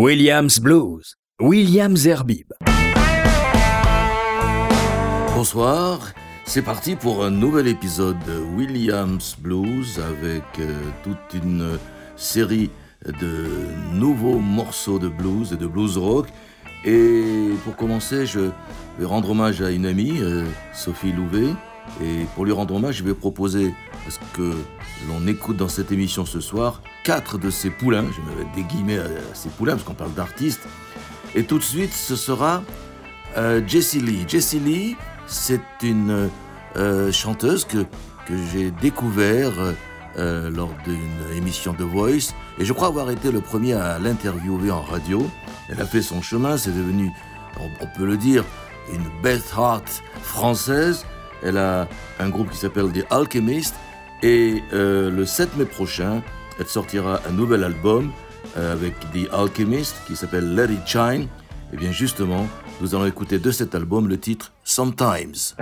Williams Blues, Williams Herbib. Bonsoir, c'est parti pour un nouvel épisode de Williams Blues avec euh, toute une série de nouveaux morceaux de blues et de blues rock. Et pour commencer, je vais rendre hommage à une amie, euh, Sophie Louvet. Et pour lui rendre hommage, je vais proposer à ce que l'on écoute dans cette émission ce soir quatre de ses poulains. Je vais mettre des guillemets à ces poulains parce qu'on parle d'artistes. Et tout de suite, ce sera euh, Jessie Lee. Jessie Lee, c'est une euh, chanteuse que, que j'ai découvert euh, lors d'une émission de Voice. Et je crois avoir été le premier à l'interviewer en radio. Elle a fait son chemin, c'est devenu, on, peut le dire, une Beth Hart française. Elle a un groupe qui s'appelle The Alchemist. Et le 7 mai prochain, elle sortira un nouvel album euh, avec The Alchemist qui s'appelle Let It Shine. Et bien justement, nous allons écouter de cet album le titre Sometimes.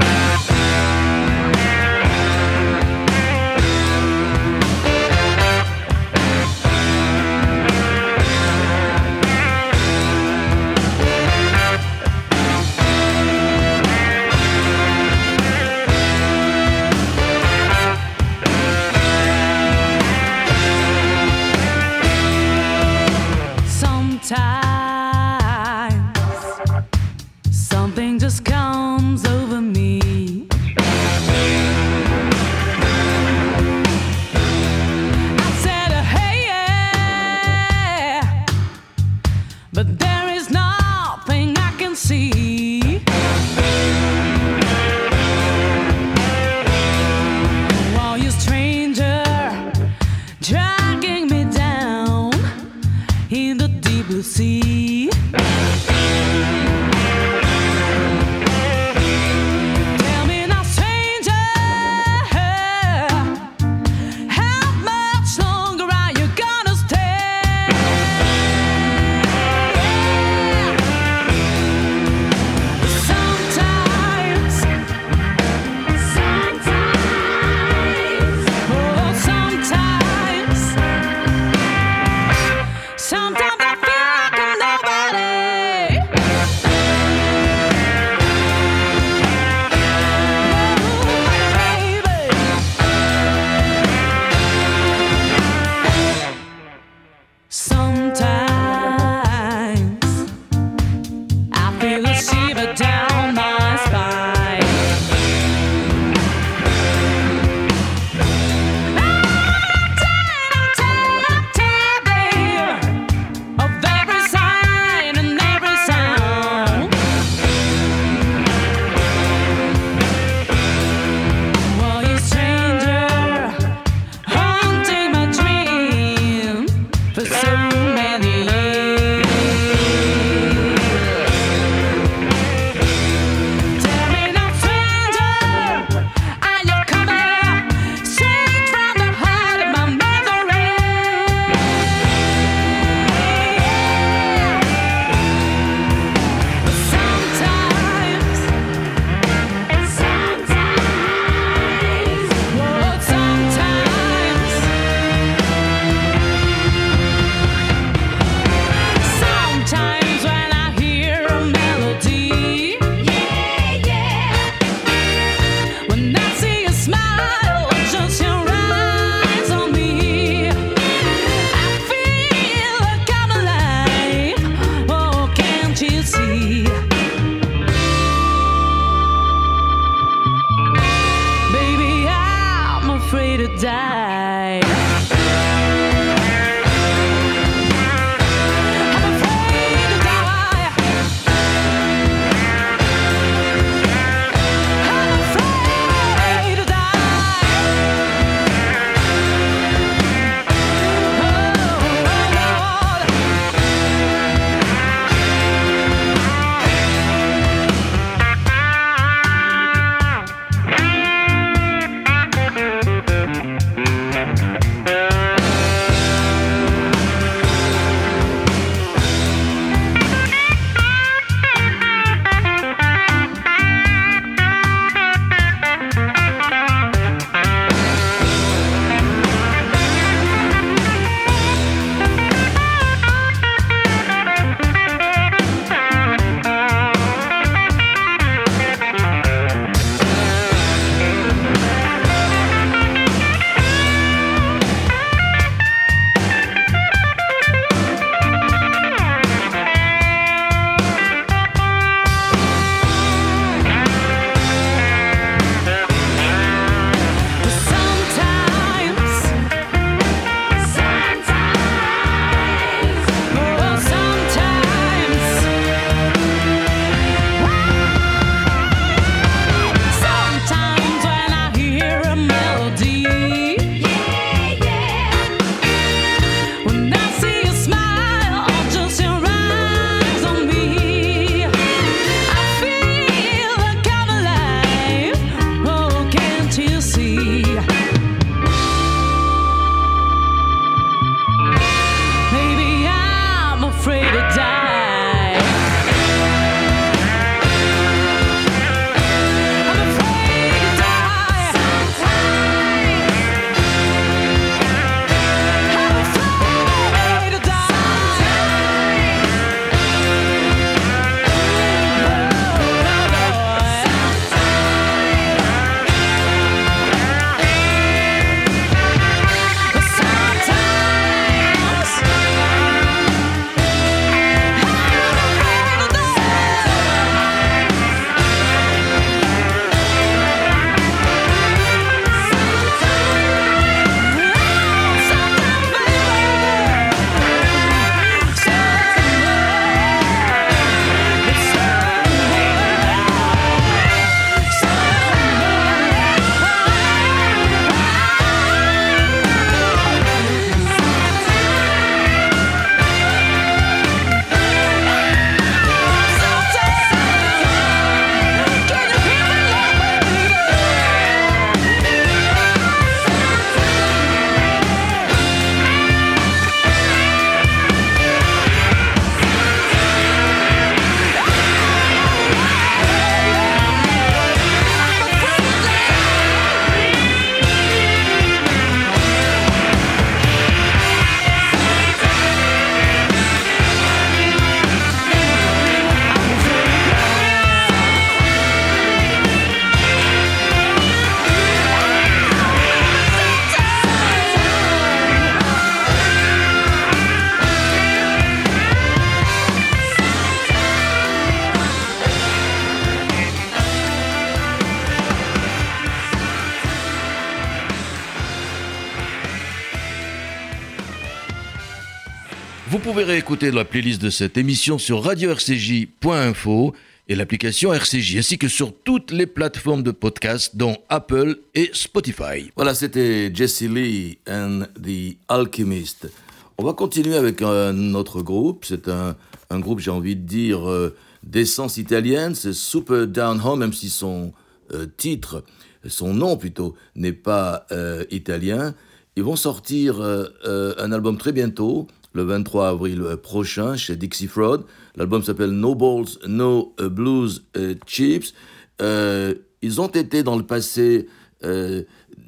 Réécouter la playlist de cette émission sur radio-rcj.info et l'application RCJ, ainsi que sur toutes les plateformes de podcast, dont Apple et Spotify. Voilà, c'était Jesse Lee and the Alchemist. On va continuer avec un autre groupe. C'est un, un, groupe, j'ai envie de dire, euh, d'essence italienne. C'est Super Down Home, même si son euh, titre, son nom plutôt, n'est pas euh, italien. Ils vont sortir un album très bientôt, le 23 avril prochain, chez Dixie Fraud. L'album s'appelle No Balls, No Blues Chips. ils ont été dans le passé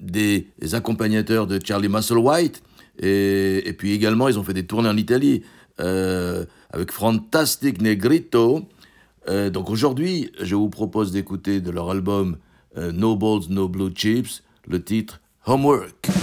des accompagnateurs de Charlie Musselwhite. Et, puis également, ils ont fait des tournées en Italie euh, avec Fantastic Negrito. Euh, donc aujourd'hui, je vous propose d'écouter de leur album euh, No Balls, No Blue Chips le titre Homework.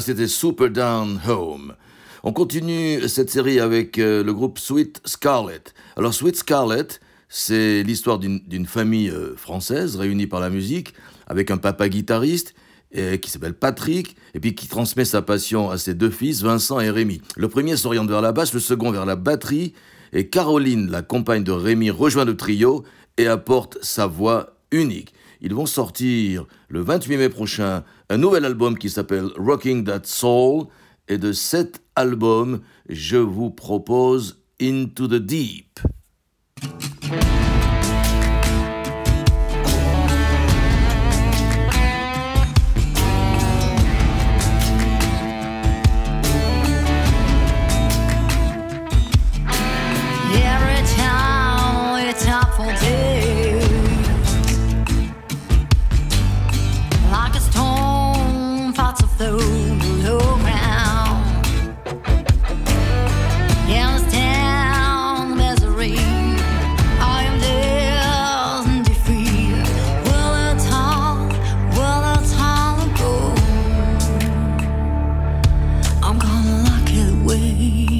C'était Super Down Home. On continue cette série avec euh, le groupe Sweet Scarlet. Alors Sweet Scarlet, c'est l'histoire d'une famille euh, française réunie par la musique, avec un papa guitariste qui s'appelle Patrick, et puis qui transmet sa passion à ses deux fils, Vincent et Rémi. Le premier s'oriente vers la basse, le second vers la batterie, et Caroline, la compagne de Rémi, rejoint le trio et apporte sa voix unique. Ils vont sortir le 28 mai prochain un nouvel album qui s'appelle Rocking That Soul. Et de cet album, je vous propose Into the Deep. 泪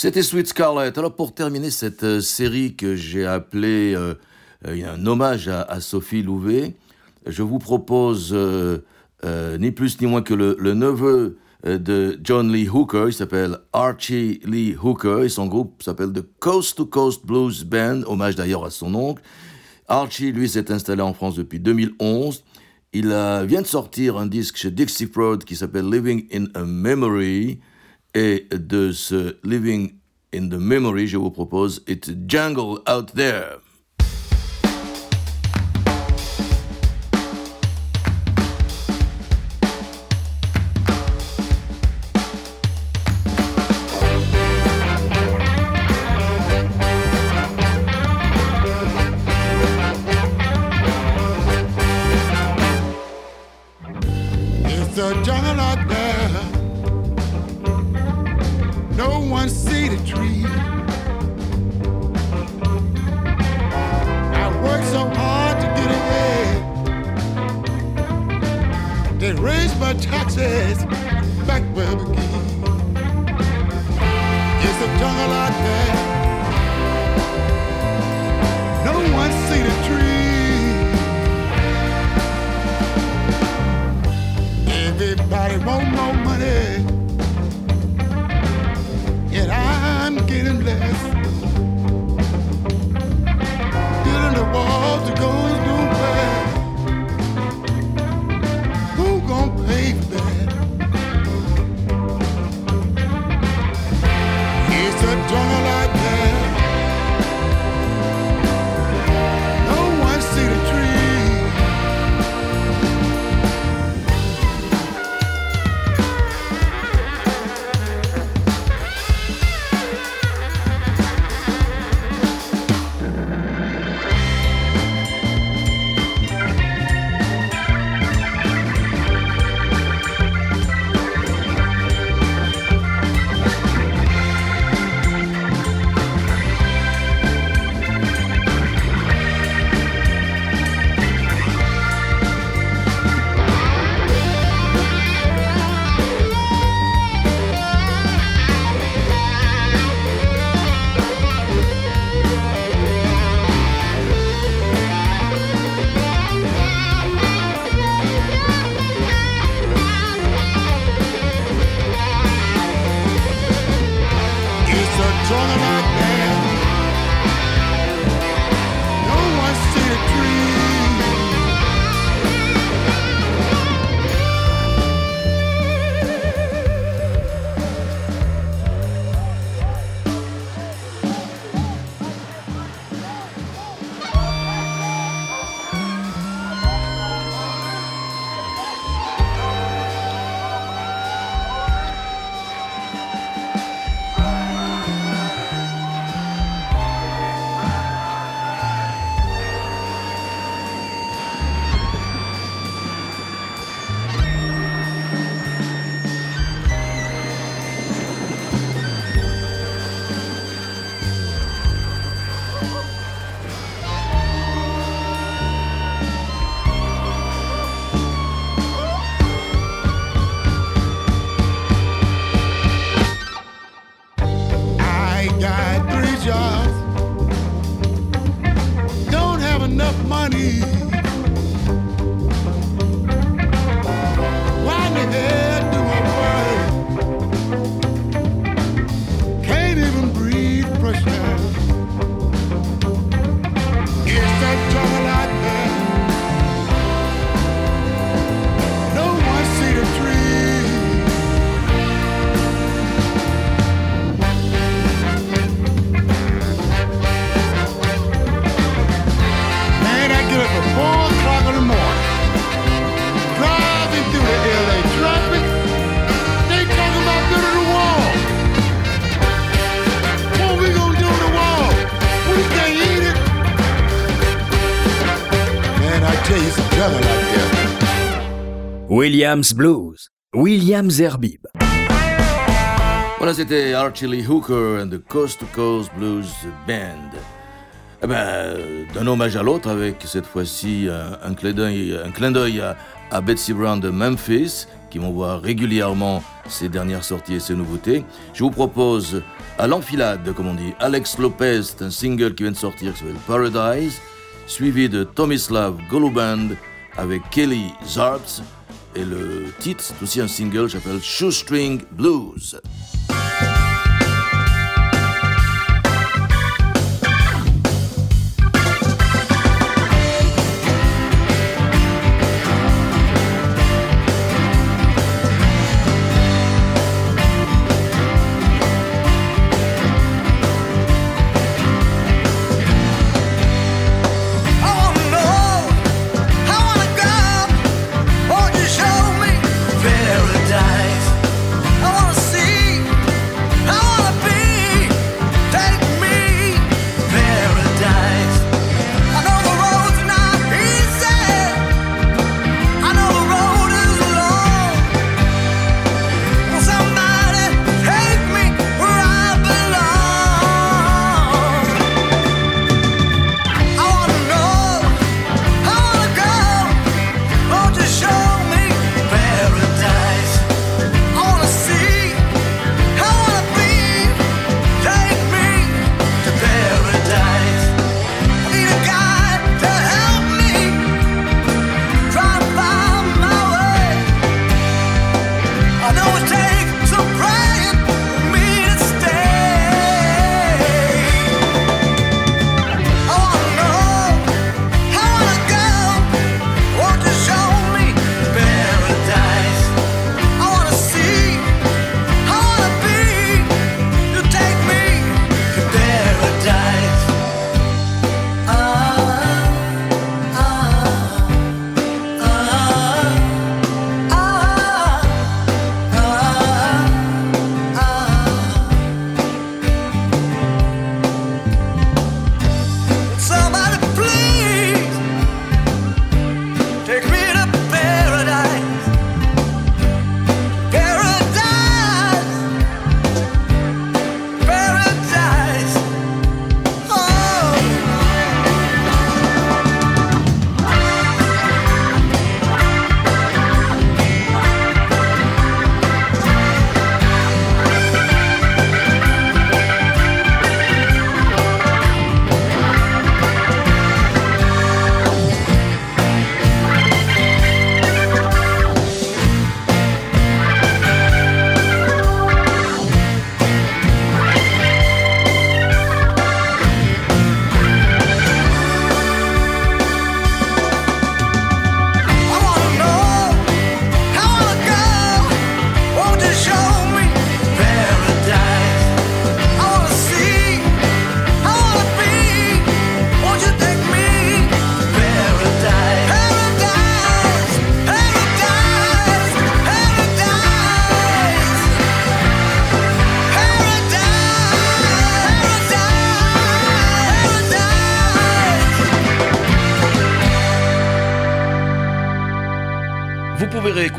C'était Sweet Scarlet. Alors pour terminer cette euh, série que j'ai appelée euh, euh, un hommage à, Sophie Louvet, je vous propose ni plus ni moins que le, neveu de John Lee Hooker, il s'appelle Archie Lee Hooker et son groupe s'appelle The Coast to Coast Blues Band, hommage d'ailleurs à son oncle. Archie, lui, s'est installé en France depuis 2011. Il vient de sortir un disque chez Dixie Prod qui s'appelle Living in a Memory. Et de ce Living in the Memory, je vous propose It's a Jungle Out There no one see the tree. I worked so hard to get ahead. They raise my taxes back where we came. It's a jungle out there. No one see the tree. Everybody want more money. Building the walls that goes nowhere. Who gon' pay Williams Blues, Williams Zerbib. Voilà, c'était Archie Lee Hooker and the Coast to Coast Blues Band. Eh ben, d'un hommage à l'autre, avec cette fois-ci un, clin d'œil à, Betsy Brown de Memphis, qui m'envoie régulièrement ses dernières sorties et ses nouveautés. Je vous propose à l'enfilade, comme on dit, Alex Lopez, un single qui vient de sortir qui Paradise, suivi de Tomislav Goluband avec Kelly Zarps, et le titre, c'est aussi un single, s'appelle Shoestring Blues.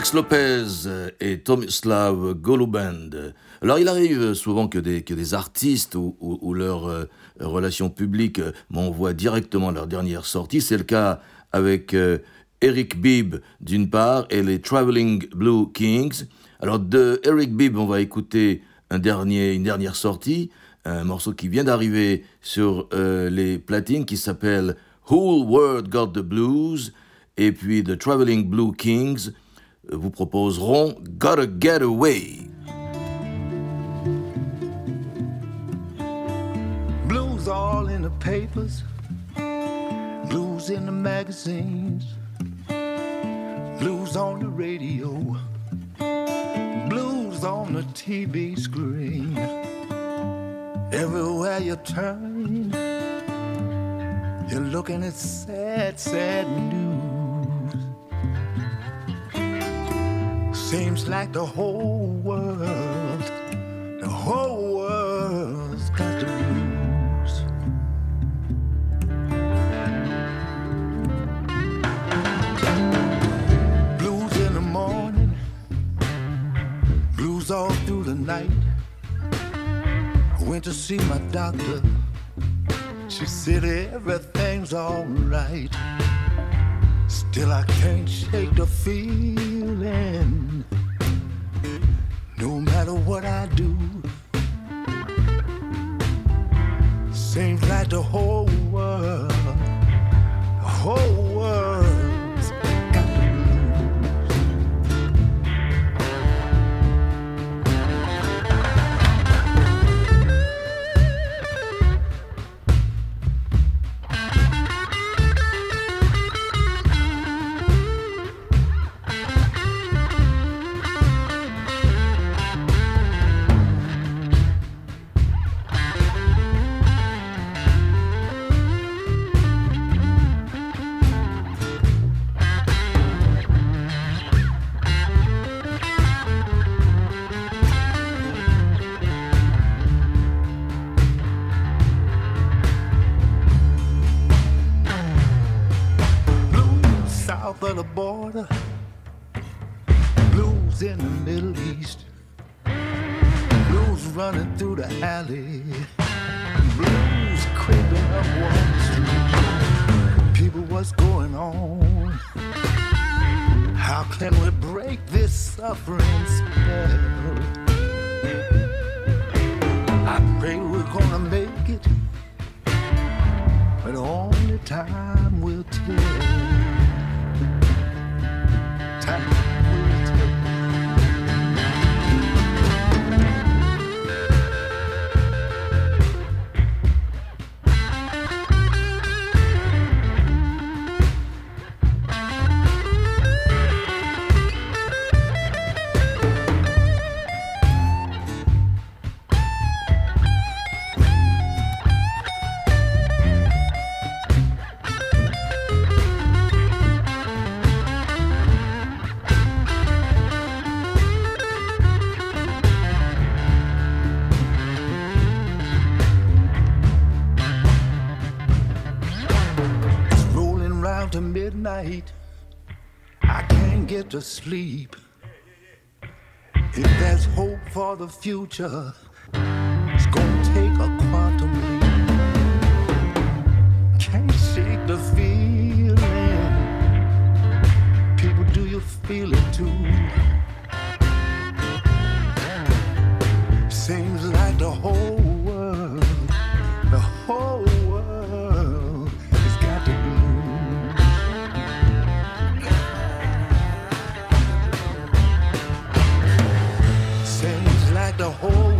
Alex Lopez et Tomislav Goluband. Alors il arrive souvent que des, que des artistes ou, leurs euh, relations publiques m'envoient directement leur dernière sortie. C'est le cas avec euh, Eric Bibb d'une part et les Traveling Blue Kings. Alors de Eric Bibb, on va écouter une dernière sortie, un morceau qui vient d'arriver sur euh, les platines qui s'appelle Whole World Got the Blues et puis The Traveling Blue Kings vous proposeront Gotta Get Away. Blues all in the papers, blues in the magazines, blues on the radio, blues on the TV screen. Everywhere you turn, you're looking at sad, sad news. Seems like the whole world, the whole world's got the blues. Blues in the morning, blues all through the night. I went to see my doctor. She said everything's alright. Still, I can't shake the feeling. Matter what I do, seems like the whole world, the whole the alley, blues creeping up Wall Street. People, what's going on? How can we break this suffering spell? I pray we're gonna make it, but only time will tell. To sleep. If there's hope for the future, it's gonna take a quantum leap. Can't shake the feeling. People, do you feel it too? Whole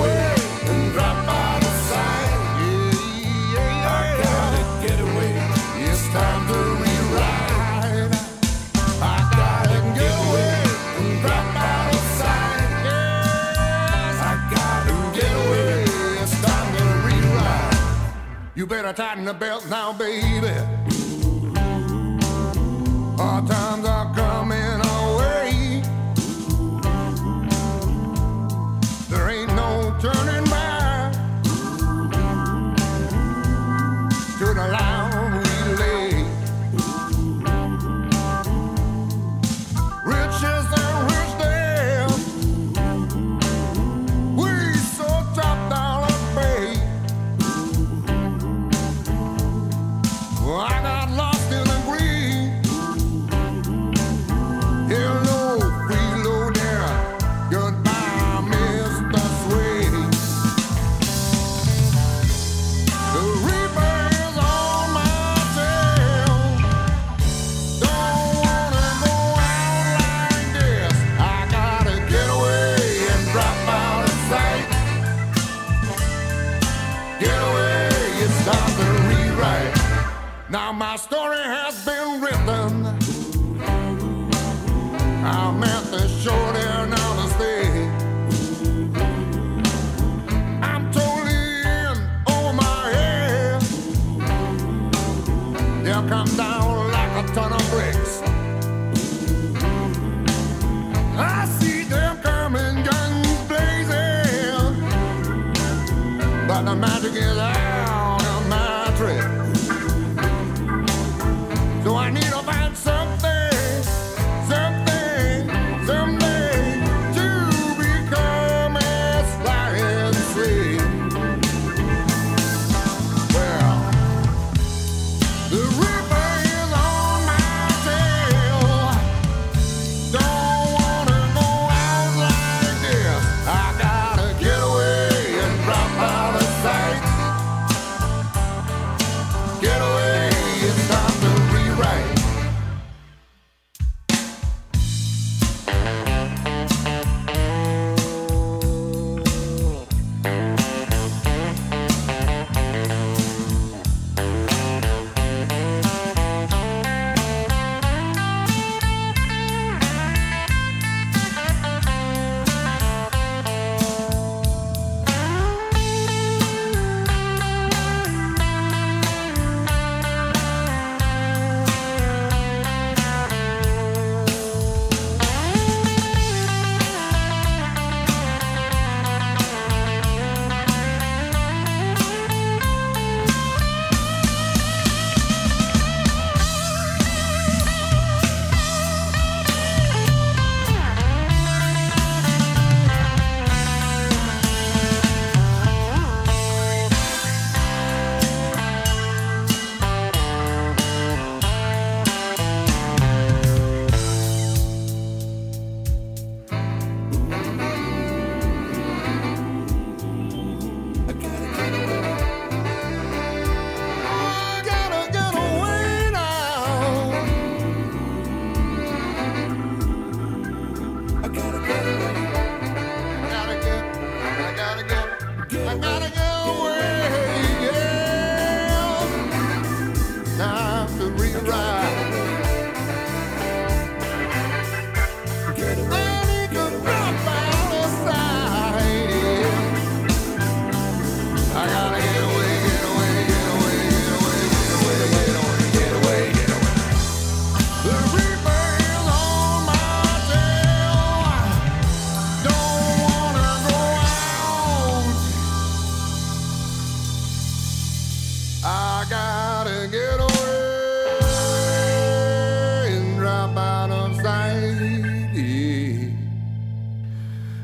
You better tighten the belt now, baby. Our times are coming.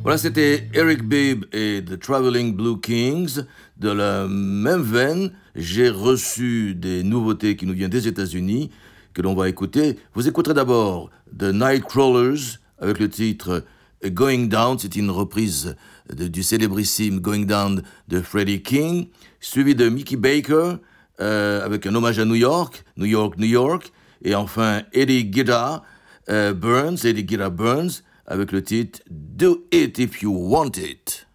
Voilà, c'était Eric Babe et The Traveling Blue Kings. De la même veine, j'ai reçu des nouveautés qui nous viennent des États-Unis que l'on va écouter. Vous écouterez d'abord The Nightcrawlers avec le titre Going Down. C'est une reprise du célébrissime Going Down de Freddie King, suivi de Mickey Baker euh, avec un hommage à New York, New York, New York. Et enfin, Eddie Guetta euh, Burns, Eddie Guetta Burns avec le titre Do It If You Want It.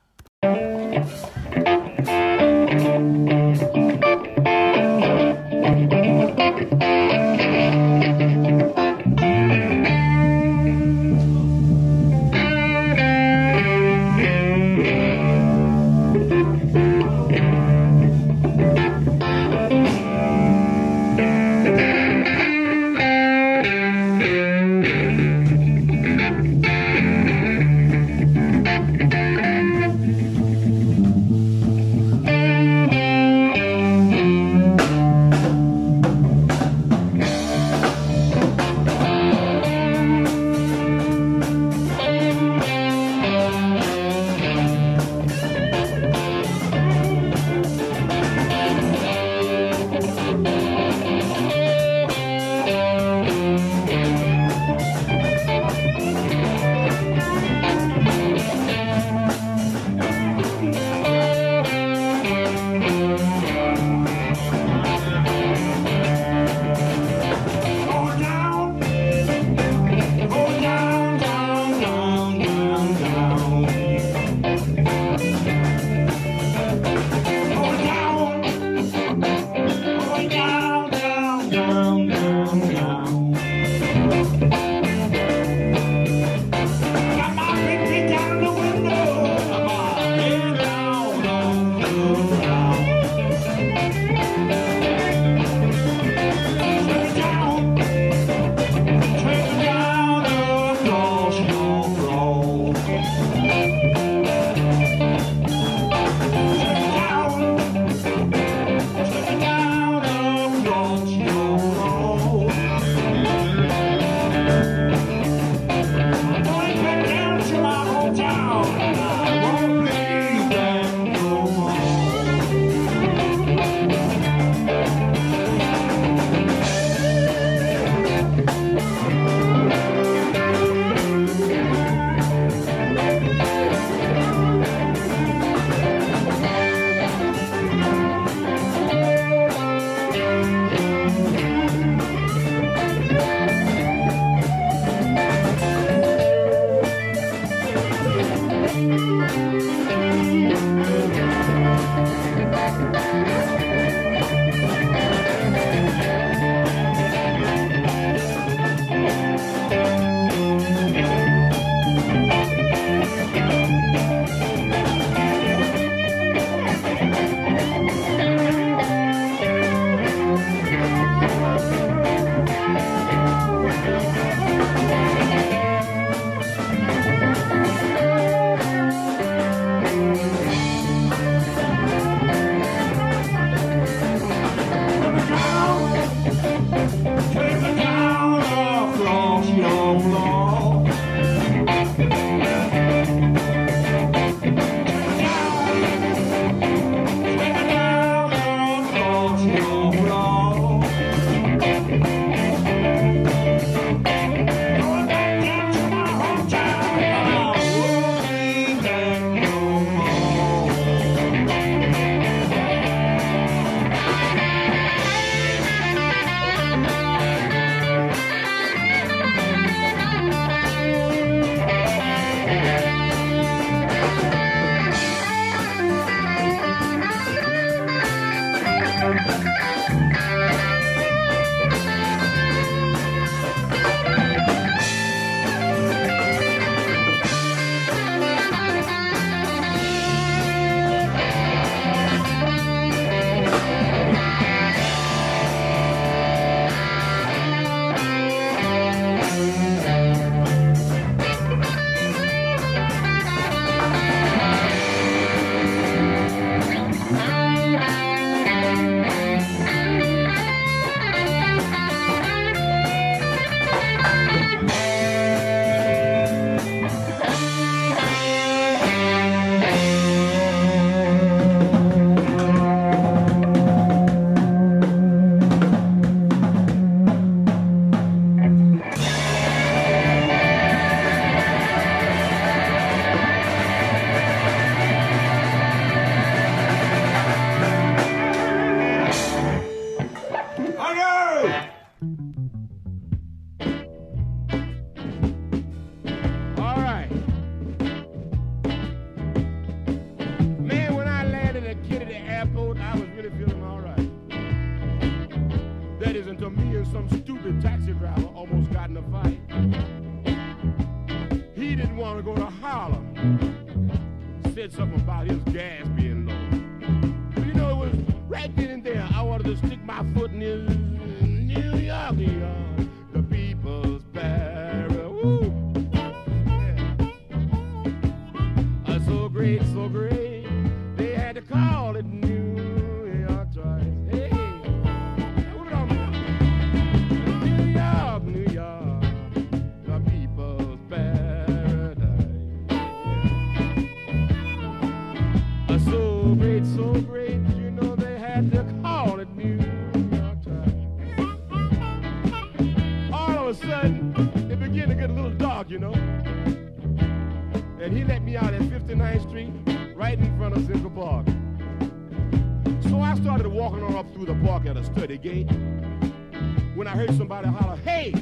When I heard somebody holler, hey,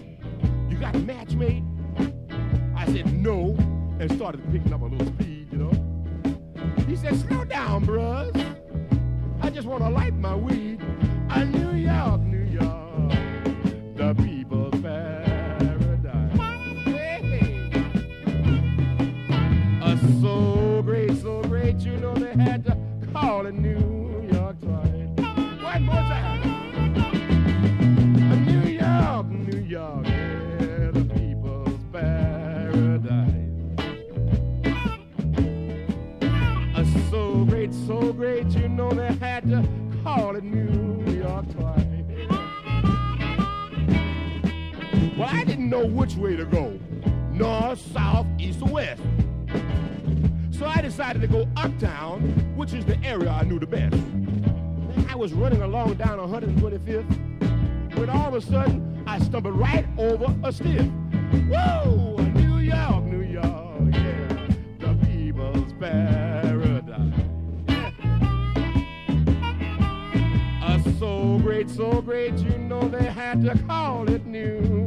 you got a match made? I said, no, and started picking up a little speed, you know. He said, slow down, bruh. I just want to light my weed. A New York, New York, the people's paradise. Hey, hey. Uh, so great, so great, you know know which way to go north, south, east, or west. So I decided to go uptown, which is the area I knew the best. I was running along down 125th when all of a sudden I stumbled right over a stiff. Whoa! New York, New York, yeah, the people's paradise. Uh, so great, so great, you know they had to call it New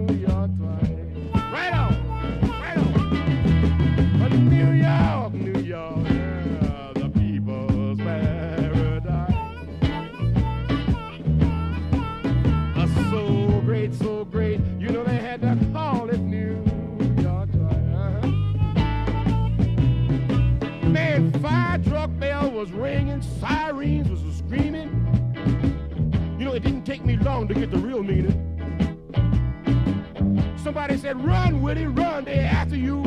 Somebody said, run, Willie, run, they after you.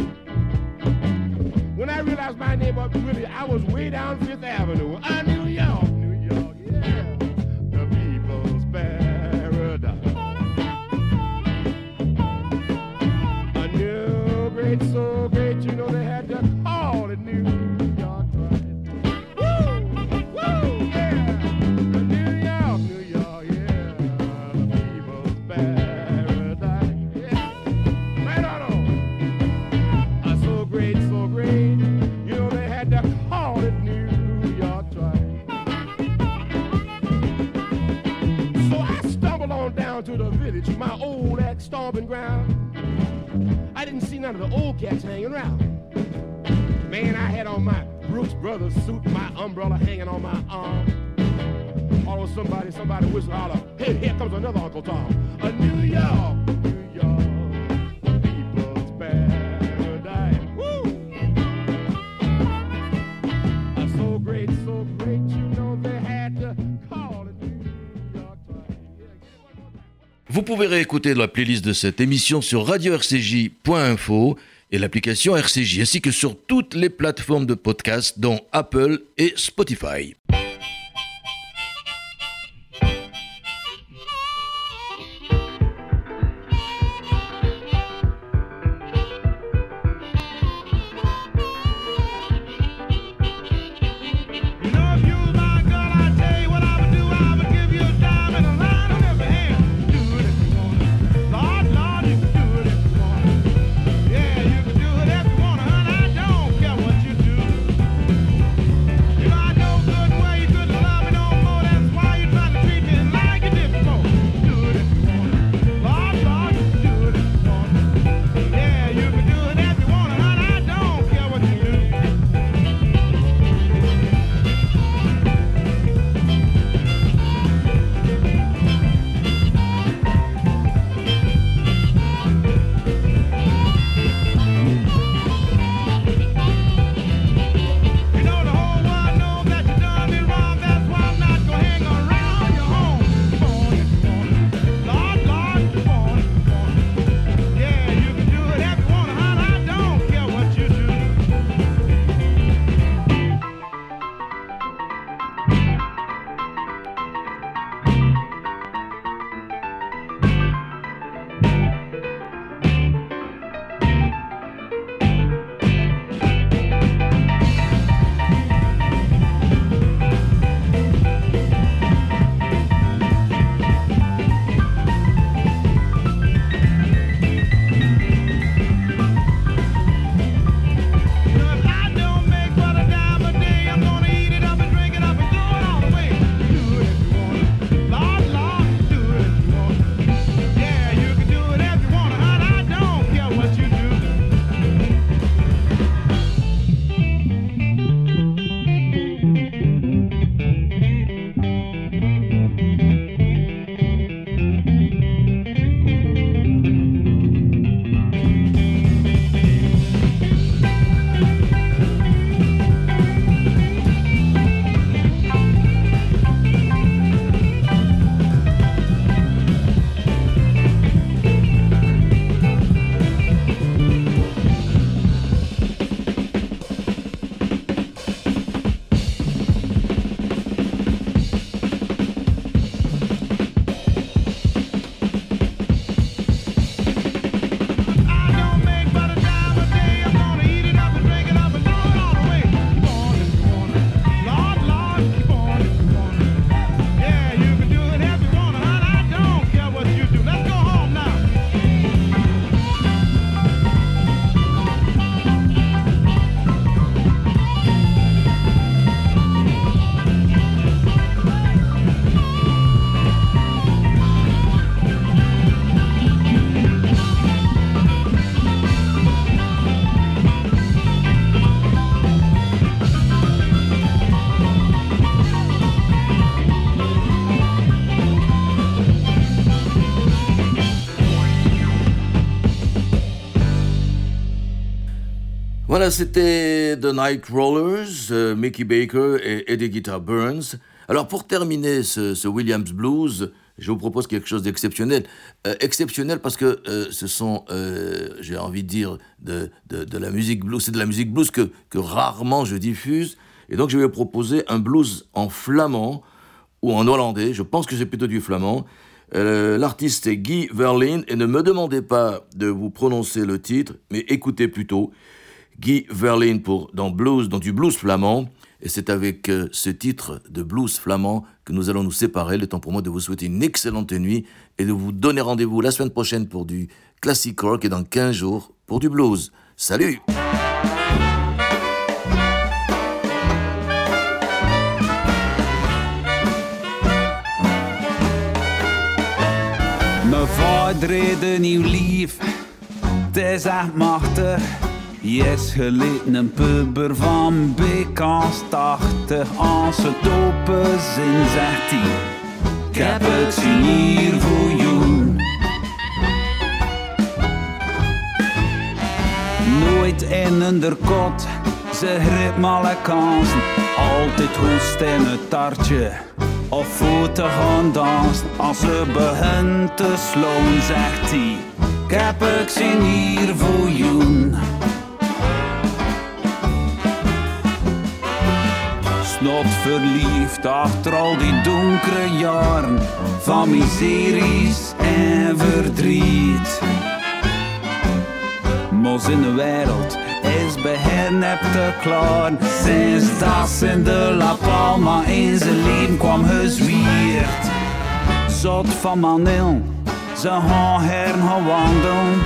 When I realized my name was Willie, I was way down Fifth Avenue. I New York, ex-stomping. I didn't see none of the old cats hanging around. Man, I had on my Brooks Brothers suit, my umbrella hanging on my arm. All of somebody, somebody whistle holler, hey, here comes another Uncle Tom. A New York, Vous pouvez réécouter la playlist de cette émission sur radio-rcj.info et l'application RCJ, ainsi que sur toutes les plateformes de podcast, dont Apple et Spotify. Voilà, c'était The Night Rollers, euh, Mickey Baker et Eddie Guitar Burns. Alors pour terminer ce, Williams Blues, je vous propose quelque chose d'exceptionnel. Euh, exceptionnel parce que euh, ce sont, j'ai envie de dire, de, la musique blues. C'est de la musique blues que, que rarement je diffuse. Et donc je vais vous proposer un blues en flamand ou en hollandais. Je pense que c'est plutôt du flamand. L'artiste est Guy Verlin et ne me demandez pas de vous prononcer le titre, mais écoutez plutôt. Guy Verlin pour, dans, blues, dans du blues flamand. Et c'est avec euh, ce titre de blues flamand que nous allons nous séparer. Le temps pour moi de vous souhaiter une excellente nuit et de vous donner rendez-vous la semaine prochaine pour du classic rock et dans 15 jours pour du blues. Salut! Yes, geleden een puber van BK's 80. Als het open zin, zegt hij. Ik heb het hier voor jou. Nooit in een kot, ze greep alle kansen. Altijd hoest in het tartje. Of voeten gaan dansen. Als ze begint te sloon, zegt hij. Ik heb hier voor jou. Snot verliefd achter al die donkere jaren van miseries en verdriet. Mos in de wereld is bij hen te klaar. Sinds dat in de La Palma in zijn leven kwam gezwierd. Zot van manil, ze gaan her gaan wandelen.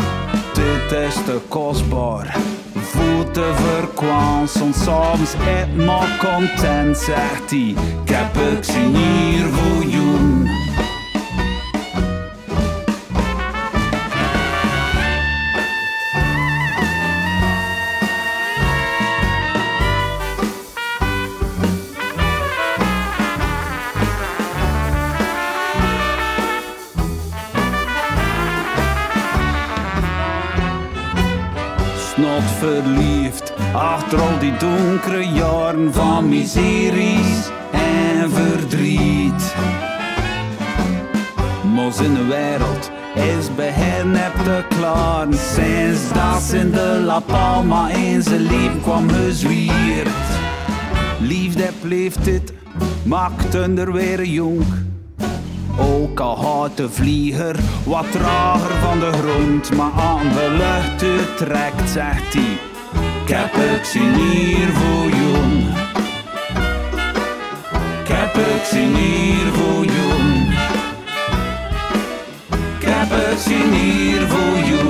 Dit is te kostbaar voeten verkwam. Soms s'avonds et maar content, zegt hij. Ik heb het hier voor jou. Verliefd. Achter al die donkere jaren van miseries en verdriet. Mos in de wereld is bij hen heb te klaar. Sinds dat in de La Palma in zijn leven kwam gezwierd. Liefde bleef dit, maakte er weer jong. Ook al houdt de vlieger wat trager van de grond, maar aan de lucht trekt, zegt hij. Ik heb het hier voor jou. Ik heb het hier voor jou. Ik heb het hier voor jou.